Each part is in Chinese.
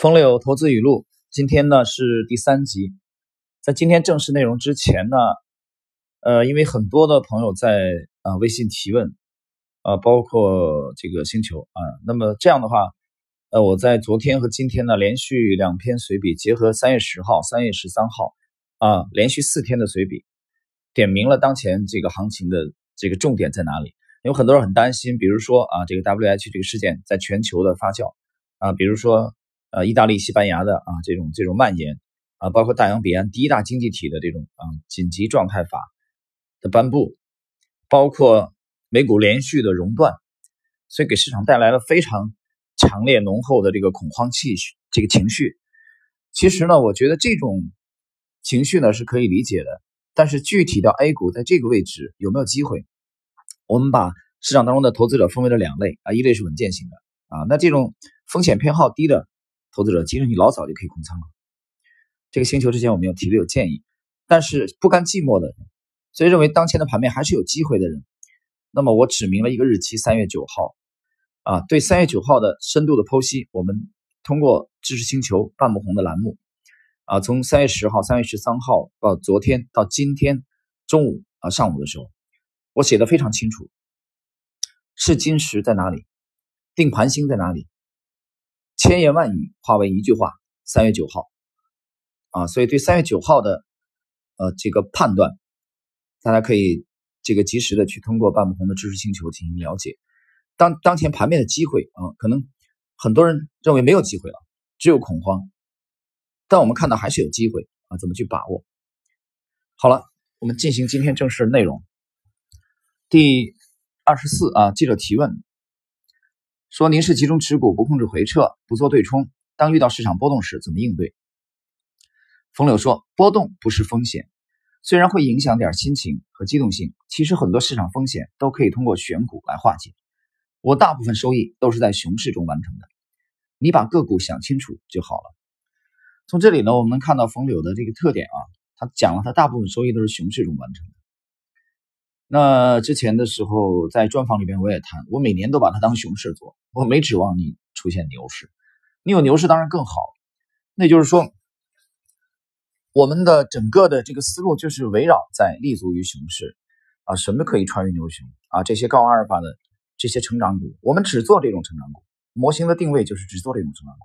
风流投资语录，今天呢是第三集。在今天正式内容之前呢，呃，因为很多的朋友在啊微信提问，啊，包括这个星球啊，那么这样的话，呃，我在昨天和今天呢连续两篇随笔，结合三月十号、三月十三号啊连续四天的随笔，点明了当前这个行情的这个重点在哪里。有很多人很担心，比如说啊，这个 W H 这个事件在全球的发酵啊，比如说。呃，意大利、西班牙的啊，这种这种蔓延啊，包括大洋彼岸第一大经济体的这种啊紧急状态法的颁布，包括美股连续的熔断，所以给市场带来了非常强烈浓厚的这个恐慌气这个情绪。其实呢，我觉得这种情绪呢是可以理解的，但是具体到 A 股在这个位置有没有机会，我们把市场当中的投资者分为了两类啊，一类是稳健型的啊，那这种风险偏好低的。投资者其实你老早就可以空仓了。这个星球之前我们有提的有建议，但是不甘寂寞的人，所以认为当前的盘面还是有机会的人，那么我指明了一个日期，三月九号。啊，对三月九号的深度的剖析，我们通过知识星球半木红的栏目，啊，从三月十号、三月十三号到昨天到今天中午啊上午的时候，我写的非常清楚，是金石在哪里，定盘星在哪里。千言万语化为一句话，三月九号，啊，所以对三月九号的呃这个判断，大家可以这个及时的去通过半不红的知识星球进行了解。当当前盘面的机会啊，可能很多人认为没有机会了，只有恐慌，但我们看到还是有机会啊，怎么去把握？好了，我们进行今天正式内容。第二十四啊，记者提问。说您是集中持股，不控制回撤，不做对冲。当遇到市场波动时，怎么应对？冯柳说：波动不是风险，虽然会影响点心情和机动性，其实很多市场风险都可以通过选股来化解。我大部分收益都是在熊市中完成的。你把个股想清楚就好了。从这里呢，我们能看到冯柳的这个特点啊，他讲了他大部分收益都是熊市中完成的。那之前的时候，在专访里边我也谈，我每年都把它当熊市做，我没指望你出现牛市，你有牛市当然更好。那就是说，我们的整个的这个思路就是围绕在立足于熊市啊，什么可以穿越牛熊啊？这些高阿尔法的这些成长股，我们只做这种成长股，模型的定位就是只做这种成长股。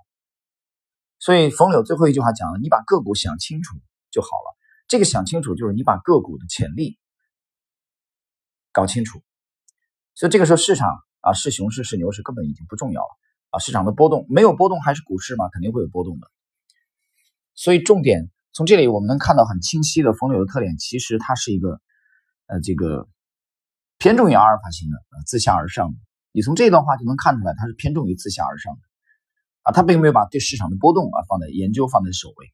所以冯柳最后一句话讲了，你把个股想清楚就好了。这个想清楚就是你把个股的潜力。搞清楚，所以这个时候市场啊是熊市是牛市根本已经不重要了啊，市场的波动没有波动还是股市嘛，肯定会有波动的。所以重点从这里我们能看到很清晰的风流的特点，其实它是一个呃这个偏重于阿尔法型的啊自下而上的。你从这段话就能看出来，它是偏重于自下而上的啊，它并没有把对市场的波动啊放在研究放在首位，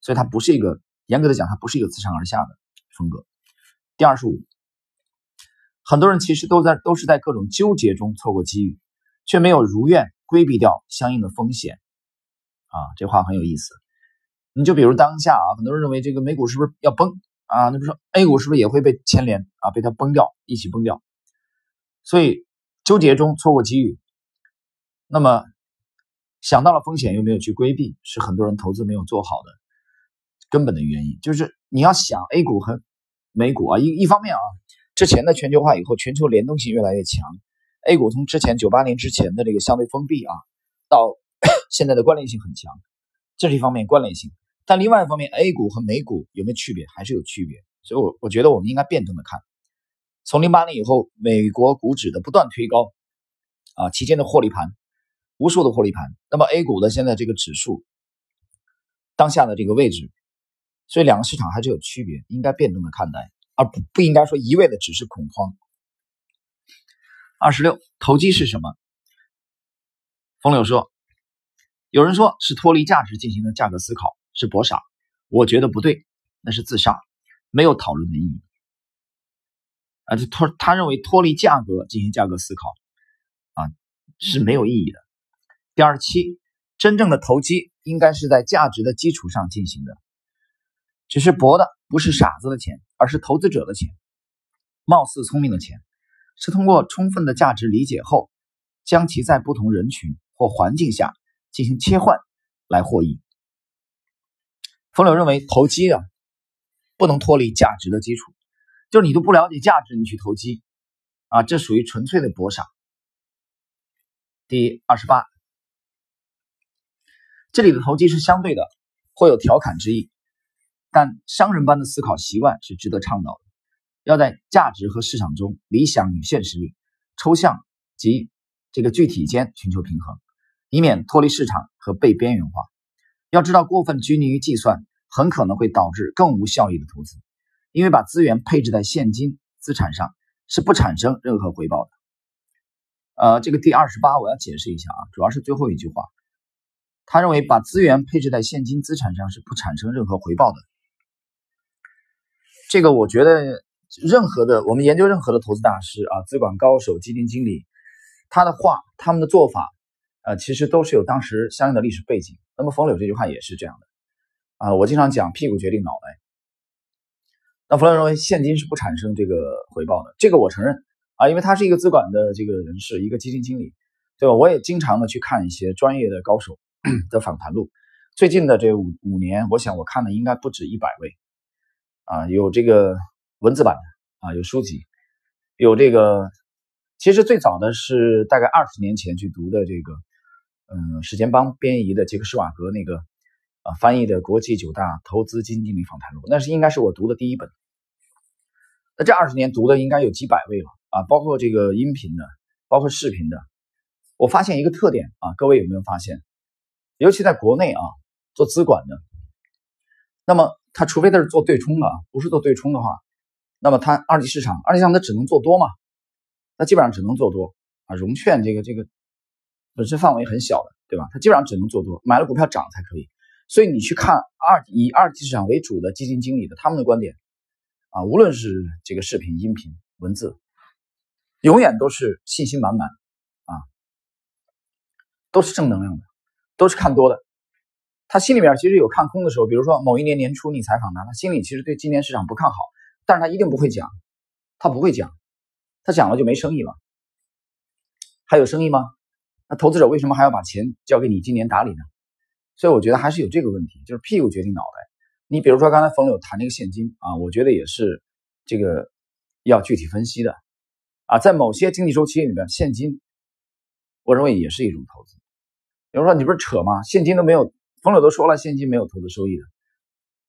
所以它不是一个严格的讲，它不是一个自上而下的风格。第二十五。很多人其实都在都是在各种纠结中错过机遇，却没有如愿规避掉相应的风险，啊，这话很有意思。你就比如当下啊，很多人认为这个美股是不是要崩啊？那不说 A 股是不是也会被牵连啊？被它崩掉，一起崩掉。所以纠结中错过机遇，那么想到了风险又没有去规避，是很多人投资没有做好的根本的原因。就是你要想 A 股和美股啊，一一方面啊。之前的全球化以后，全球联动性越来越强。A 股从之前九八年之前的这个相对封闭啊，到 现在的关联性很强，这是一方面关联性。但另外一方面，A 股和美股有没有区别？还是有区别。所以，我我觉得我们应该辩证的看。从零八年以后，美国股指的不断推高啊，期间的获利盘，无数的获利盘。那么 A 股的现在这个指数当下的这个位置，所以两个市场还是有区别，应该辩证的看待。而不不应该说一味的只是恐慌。二十六，投机是什么？风柳说，有人说是脱离价值进行的价格思考，是博傻。我觉得不对，那是自杀，没有讨论的意义。啊，这脱他认为脱离价格进行价格思考，啊是没有意义的。第二十七，真正的投机应该是在价值的基础上进行的，只是博的不是傻子的钱。而是投资者的钱，貌似聪明的钱，是通过充分的价值理解后，将其在不同人群或环境下进行切换，来获益。冯柳认为投机啊，不能脱离价值的基础，就是你都不了解价值，你去投机啊，这属于纯粹的博傻。第二十八，这里的投机是相对的，或有调侃之意，但商人般的思考习惯是值得倡导的。要在价值和市场中，理想与现实里，抽象及这个具体间寻求平衡，以免脱离市场和被边缘化。要知道，过分拘泥于计算，很可能会导致更无效益的投资，因为把资源配置在现金资产上是不产生任何回报的。呃，这个第二十八我要解释一下啊，主要是最后一句话，他认为把资源配置在现金资产上是不产生任何回报的。这个我觉得，任何的我们研究任何的投资大师啊，资管高手、基金经理，他的话、他们的做法，呃，其实都是有当时相应的历史背景。那么冯柳这句话也是这样的啊，我经常讲屁股决定脑袋。那冯柳认为现金是不产生这个回报的，这个我承认。啊，因为他是一个资管的这个人士，一个基金经理，对吧？我也经常的去看一些专业的高手 的访谈录。最近的这五五年，我想我看的应该不止一百位，啊，有这个文字版的，啊，有书籍，有这个，其实最早的是大概二十年前去读的这个，嗯，史前邦编译的杰克施瓦格那个，啊，翻译的国际九大投资基金经理访谈录，那是应该是我读的第一本。那这二十年读的应该有几百位了。啊，包括这个音频的，包括视频的，我发现一个特点啊，各位有没有发现？尤其在国内啊，做资管的，那么他除非他是做对冲的，不是做对冲的话，那么他二级市场，二级市场他只能做多嘛？那基本上只能做多啊。融券这个这个本身范围很小的，对吧？他基本上只能做多，买了股票涨才可以。所以你去看二以二级市场为主的基金经理的他们的观点啊，无论是这个视频、音频、文字。永远都是信心满满，啊，都是正能量的，都是看多的。他心里面其实有看空的时候，比如说某一年年初你采访他，他心里其实对今年市场不看好，但是他一定不会讲，他不会讲，他讲了就没生意了。还有生意吗？那投资者为什么还要把钱交给你今年打理呢？所以我觉得还是有这个问题，就是屁股决定脑袋。你比如说刚才冯柳谈那个现金啊，我觉得也是这个要具体分析的。啊，在某些经济周期里面，现金，我认为也是一种投资。比如说，你不是扯吗？现金都没有，朋友都说了，现金没有投资收益的。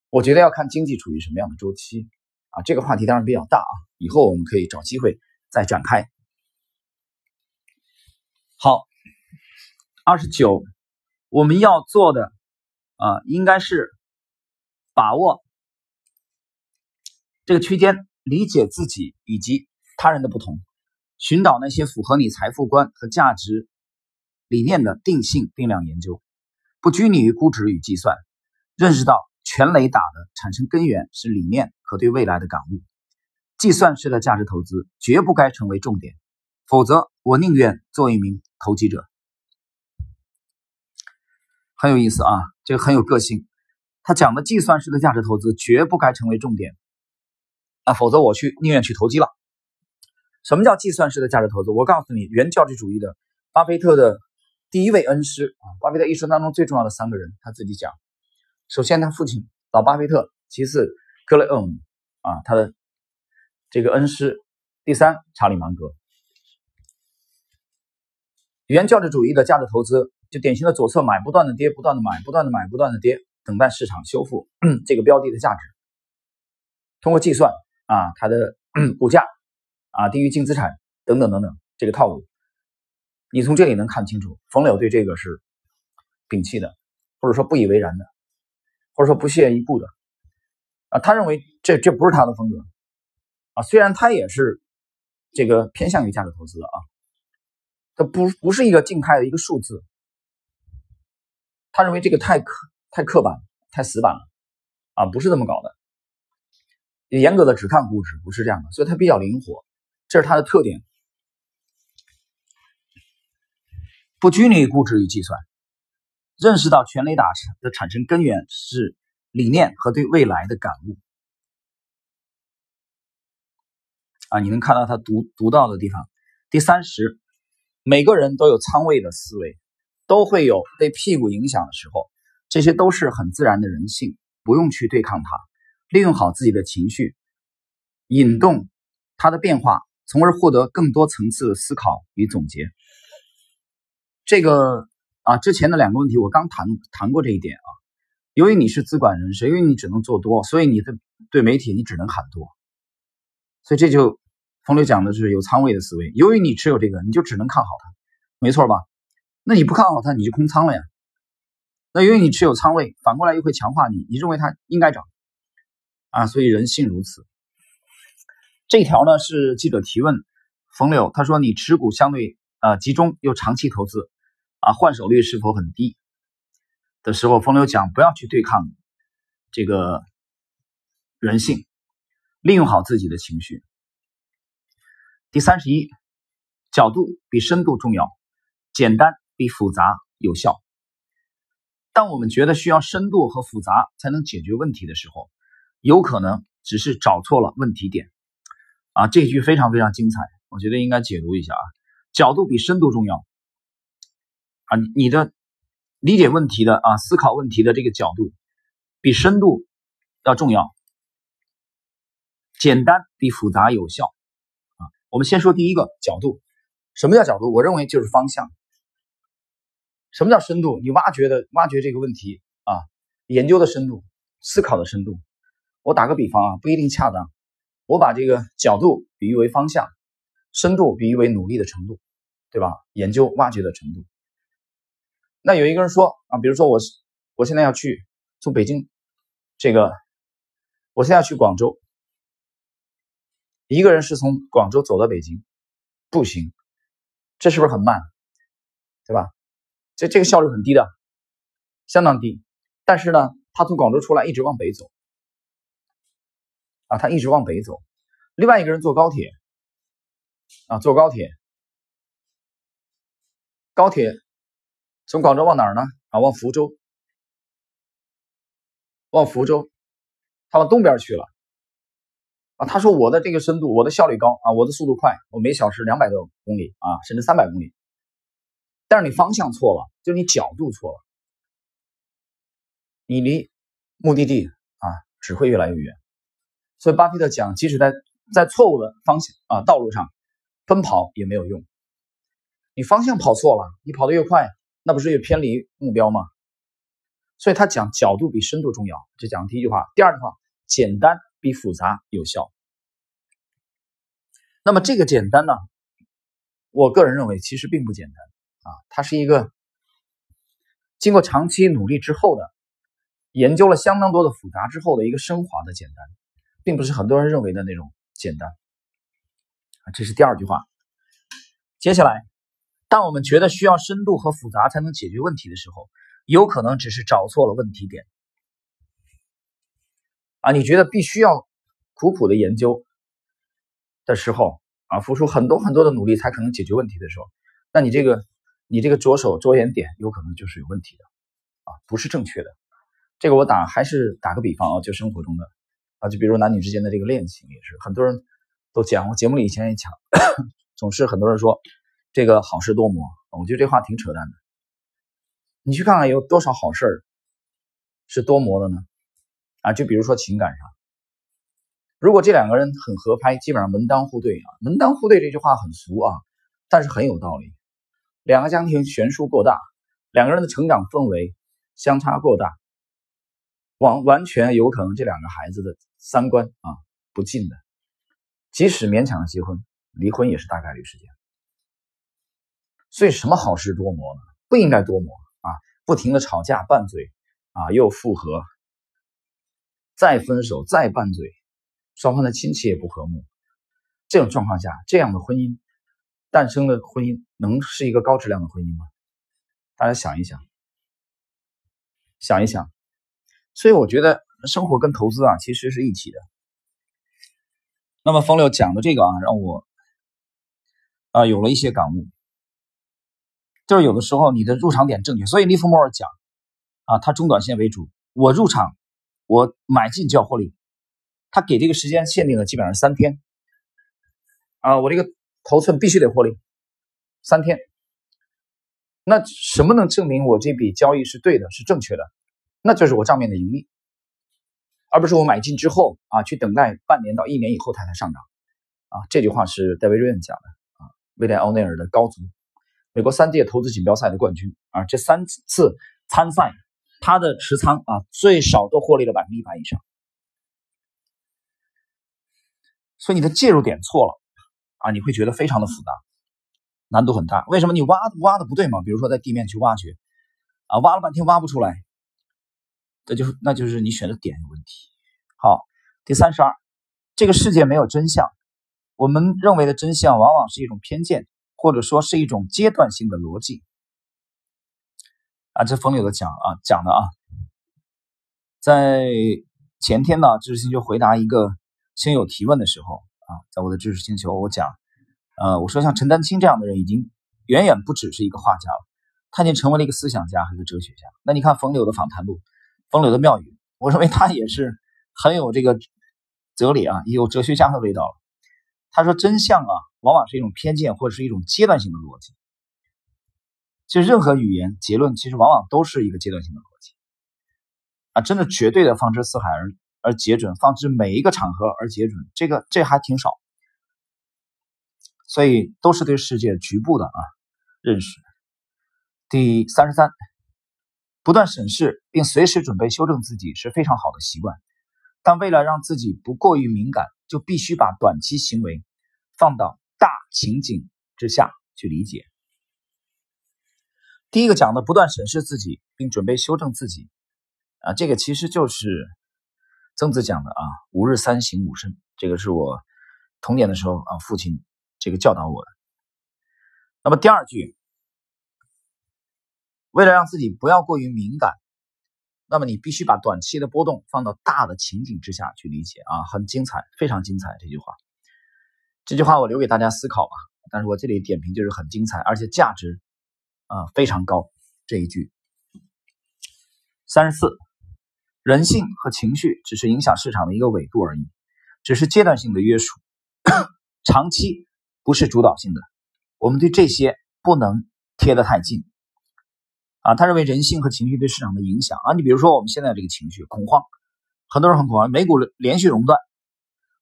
我觉得要看经济处于什么样的周期啊。这个话题当然比较大啊，以后我们可以找机会再展开。好，二十九，我们要做的啊，应该是把握这个区间，理解自己以及他人的不同。寻找那些符合你财富观和价值理念的定性定量研究，不拘泥于估值与计算，认识到全雷打的产生根源是理念和对未来的感悟。计算式的价值投资绝不该成为重点，否则我宁愿做一名投机者。很有意思啊，这个很有个性。他讲的计算式的价值投资绝不该成为重点啊，否则我去宁愿去投机了。什么叫计算式的价值投资？我告诉你，原教旨主义的巴菲特的第一位恩师啊，巴菲特一生当中最重要的三个人，他自己讲。首先，他父亲老巴菲特；其次，格雷厄姆啊，他的这个恩师；第三，查理芒格。原教旨主义的价值投资，就典型的左侧买，不断的跌，不断的买，不断的买，不断的跌，等待市场修复 这个标的的价值。通过计算啊，它的 股价。啊，低于净资产等等等等，这个套路，你从这里能看清楚，冯柳对这个是摒弃的，或者说不以为然的，或者说不屑一顾的。啊，他认为这这不是他的风格。啊，虽然他也是这个偏向于价值投资的啊，他不不是一个静态的一个数字。他认为这个太刻太刻板太死板了，啊，不是这么搞的。严格的只看估值不是这样的，所以它比较灵活。这是它的特点，不拘泥于估值与计算，认识到全雷打的产生根源是理念和对未来的感悟。啊，你能看到他读读到的地方。第三十，每个人都有仓位的思维，都会有被屁股影响的时候。这些都是很自然的人性，不用去对抗它，利用好自己的情绪，引动它的变化，从而获得更多层次的思考与总结。这个啊，之前的两个问题我刚谈谈过这一点啊。由于你是资管人士，因为你只能做多，所以你的对媒体你只能喊多。所以这就冯柳讲的是有仓位的思维。由于你持有这个，你就只能看好它，没错吧？那你不看好它，你就空仓了呀。那由于你持有仓位，反过来又会强化你，你认为它应该涨啊，所以人性如此。这条呢是记者提问冯柳，他说你持股相对呃集中又长期投资啊，换手率是否很低？的时候，风流讲不要去对抗这个人性，利用好自己的情绪。第三十一，角度比深度重要，简单比复杂有效。当我们觉得需要深度和复杂才能解决问题的时候，有可能只是找错了问题点。啊，这句非常非常精彩，我觉得应该解读一下啊。角度比深度重要。啊，你的理解问题的啊，思考问题的这个角度比深度要重要。简单比复杂有效。啊，我们先说第一个角度。什么叫角度？我认为就是方向。什么叫深度？你挖掘的挖掘这个问题啊，研究的深度，思考的深度。我打个比方啊，不一定恰当。我把这个角度比喻为方向，深度比喻为努力的程度，对吧？研究挖掘的程度。那有一个人说啊，比如说我我现在要去从北京，这个我现在要去广州，一个人是从广州走到北京，步行，这是不是很慢？对吧？这这个效率很低的，相当低。但是呢，他从广州出来一直往北走，啊，他一直往北走。另外一个人坐高铁，啊，坐高铁，高铁从广州往哪儿呢？啊，往福州，往福州，他往东边去了。啊，他说我的这个深度，我的效率高啊，我的速度快，我每小时两百多公里啊，甚至三百公里。但是你方向错了，就你角度错了，你离目的地啊只会越来越远。所以巴菲特讲，即使在在错误的方向啊道路上奔跑也没有用。你方向跑错了，你跑得越快，那不是又偏离目标吗？所以他讲角度比深度重要，这讲第一句话。第二句话，简单比复杂有效。那么这个简单呢，我个人认为其实并不简单。啊，它是一个经过长期努力之后的，研究了相当多的复杂之后的一个升华的简单，并不是很多人认为的那种简单。这是第二句话。接下来，当我们觉得需要深度和复杂才能解决问题的时候，有可能只是找错了问题点。啊，你觉得必须要苦苦的研究的时候，啊，付出很多很多的努力才可能解决问题的时候，那你这个。你这个着手着眼点有可能就是有问题的，啊，不是正确的。这个我打还是打个比方啊，就生活中的啊，就比如男女之间的这个恋情也是，很多人都讲，我节目里以前也讲，总是很多人说这个好事多磨，我觉得这话挺扯淡的。你去看看有多少好事是多磨的呢？啊，就比如说情感上，如果这两个人很合拍，基本上门当户对啊，门当户对这句话很俗啊，但是很有道理。两个家庭悬殊过大，两个人的成长氛围相差过大，完完全有可能这两个孩子的三观啊不近的，即使勉强的结婚，离婚也是大概率事件。所以什么好事多磨呢？不应该多磨啊！不停的吵架拌嘴啊，又复合，再分手再拌嘴，双方的亲戚也不和睦，这种状况下，这样的婚姻。诞生的婚姻能是一个高质量的婚姻吗？大家想一想，想一想。所以我觉得生活跟投资啊，其实是一起的。那么冯柳讲的这个啊，让我啊有了一些感悟。就是有的时候你的入场点正确，所以利弗莫尔讲啊，他中短线为主，我入场，我买进就要获利。他给这个时间限定的基本上三天啊，我这个。头寸必须得获利三天，那什么能证明我这笔交易是对的，是正确的？那就是我账面的盈利，而不是我买进之后啊去等待半年到一年以后它才上涨啊。这句话是戴维·瑞恩讲的啊，威廉·奥内尔的高足，美国三届投资锦标赛的冠军啊，这三次参赛，他的持仓啊最少都获利了百分之一百以上。所以你的介入点错了啊，你会觉得非常的复杂，难度很大。为什么你挖挖的不对嘛？比如说在地面去挖掘啊，挖了半天挖不出来，这就是那就是你选的点有问题。好，第三十二，这个世界没有真相，我们认为的真相往往是一种偏见，或者说是一种阶段性的逻辑啊。这冯柳的讲啊讲的啊，在前天呢，知识星球回答一个。亲友提问的时候啊，在我的知识星球，我讲，呃，我说像陈丹青这样的人，已经远远不只是一个画家了，他已经成为了一个思想家和一个哲学家。那你看冯柳的访谈录，冯柳的妙语，我认为他也是很有这个哲理啊，也有哲学家的味道了。他说，真相啊，往往是一种偏见或者是一种阶段性的逻辑。其实任何语言结论，其实往往都是一个阶段性的逻辑啊，真的绝对的放之四海而。而皆准，放之每一个场合而皆准，这个这还挺少，所以都是对世界局部的啊认识。第三十三，不断审视并随时准备修正自己是非常好的习惯，但为了让自己不过于敏感，就必须把短期行为放到大情景之下去理解。第一个讲的不断审视自己并准备修正自己啊，这个其实就是。曾子讲的啊，吾日三省吾身，这个是我童年的时候啊，父亲这个教导我的。那么第二句，为了让自己不要过于敏感，那么你必须把短期的波动放到大的情景之下去理解啊，很精彩，非常精彩这句话。这句话我留给大家思考吧，但是我这里点评就是很精彩，而且价值啊非常高。这一句三十四。人性和情绪只是影响市场的一个纬度而已，只是阶段性的约束，长期不是主导性的。我们对这些不能贴得太近啊。他认为人性和情绪对市场的影响啊，你比如说我们现在这个情绪恐慌，很多人很恐慌，美股连续熔断，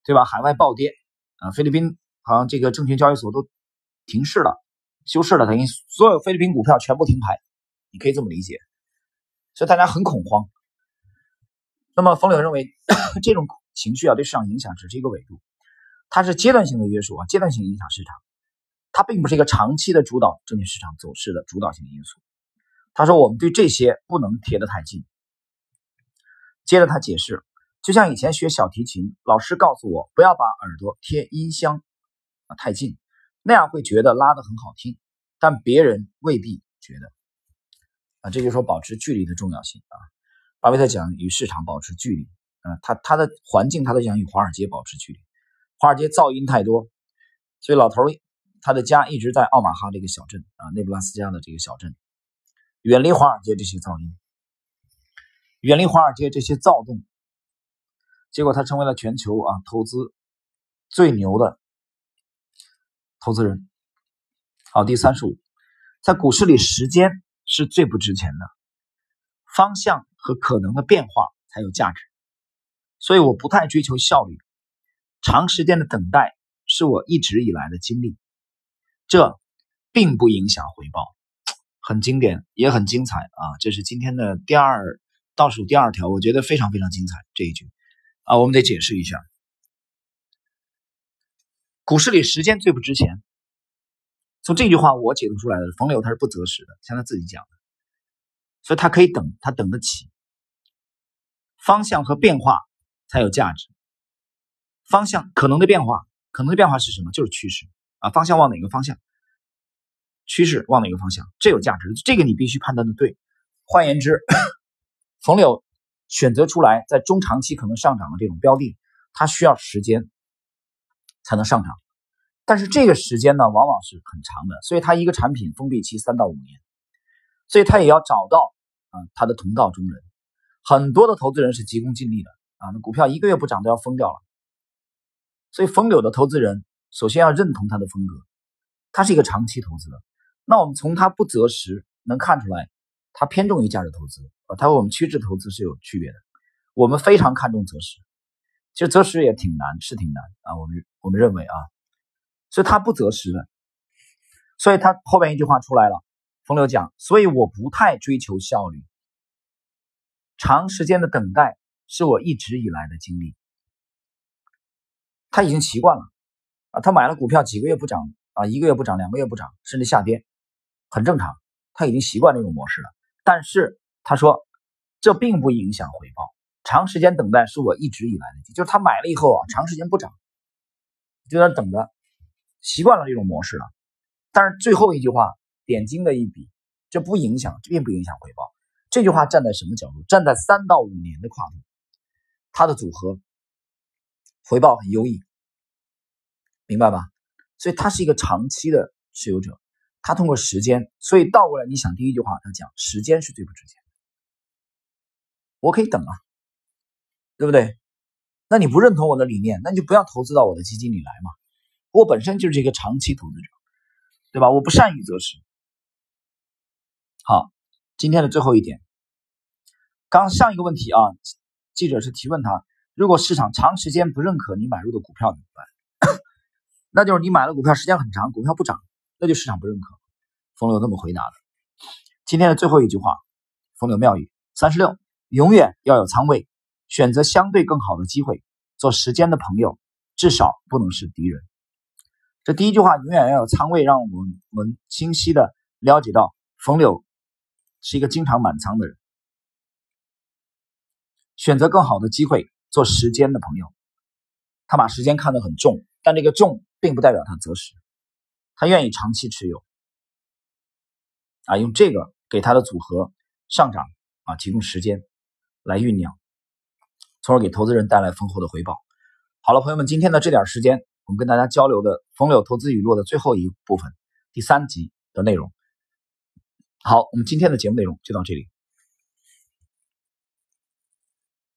对吧？海外暴跌啊，菲律宾好像这个证券交易所都停市了，休市了，等于所有菲律宾股票全部停牌，你可以这么理解。所以大家很恐慌。那么，冯柳认为，这种情绪啊，对市场影响只是一个维度，它是阶段性的约束啊，阶段性影响市场，它并不是一个长期的主导证券市场走势的主导性的因素。他说，我们对这些不能贴得太近。接着他解释，就像以前学小提琴，老师告诉我不要把耳朵贴音箱啊太近，那样会觉得拉得很好听，但别人未必觉得啊，这就说保持距离的重要性啊。巴菲特讲与市场保持距离，啊，他他的环境他都想与华尔街保持距离，华尔街噪音太多，所以老头他的家一直在奥马哈这个小镇啊，内布拉斯加的这个小镇，远离华尔街这些噪音，远离华尔街这些躁动，结果他成为了全球啊投资最牛的投资人。好，第三十五，在股市里，时间是最不值钱的，方向。和可能的变化才有价值，所以我不太追求效率。长时间的等待是我一直以来的经历，这并不影响回报。很经典，也很精彩啊！这是今天的第二倒数第二条，我觉得非常非常精彩这一句啊，我们得解释一下。股市里时间最不值钱，从这句话我解读出来的，冯柳他是不择时的，像他自己讲的，所以他可以等，他等得起。方向和变化才有价值。方向可能的变化，可能的变化是什么？就是趋势啊。方向往哪个方向？趋势往哪个方向？这有价值，这个你必须判断的对。换言之，冯柳选择出来在中长期可能上涨的这种标的，它需要时间才能上涨。但是这个时间呢，往往是很长的，所以它一个产品封闭期三到五年，所以它也要找到啊它的同道中人。很多的投资人是急功近利的啊，那股票一个月不涨都要疯掉了。所以，冯柳的投资人首先要认同他的风格，他是一个长期投资的。那我们从他不择时能看出来，他偏重于价值投资啊，他和我们趋势投资是有区别的。我们非常看重择时，其实择时也挺难，是挺难啊。我们我们认为啊，所以他不择时的，所以他后边一句话出来了，冯柳讲，所以我不太追求效率，长时间的等待是我一直以来的经历。他已经习惯了啊，他买了股票几个月不涨啊，一个月不涨，两个月不涨，甚至下跌，很正常，他已经习惯这种模式了。但是他说，这并不影响回报。长时间等待是我一直以来的，就是他买了以后啊，长时间不涨，就在等着，习惯了这种模式了。但是最后一句话点睛的一笔，这不影响，并不影响回报。这句话站在什么角度？站在三到五年的跨度，它的组合回报很优异，明白吧？所以他是一个长期的持有者，他通过时间，所以倒过来你想第一句话，他讲时间是最不值钱的，我可以等啊。对不对？那你不认同我的理念，那你就不要投资到我的基金里来嘛。我本身就是一个长期投资者，对吧？我不善于择时。好，今天的最后一点，刚上一个问题啊，记者是提问他，如果市场长时间不认可你买入的股票怎么办？那就是你买了股票时间很长，股票不涨，那就市场不认可。冯柳这么回答的。今天的最后一句话，冯柳妙语三十六，永远要有仓位。选择相对更好的机会，做时间的朋友，至少不能是敌人。这第一句话永远要有仓位，让我们我们清晰的了解到，冯柳是一个经常满仓的人。选择更好的机会，做时间的朋友，他把时间看得很重，但这个重并不代表他择时，他愿意长期持有，啊，用这个给他的组合上涨啊提供时间来酝酿。从而给投资人带来丰厚的回报。好了，朋友们，今天的这点时间，我们跟大家交流的《冯柳投资语录》的最后一部分，第三集的内容。好，我们今天的节目内容就到这里。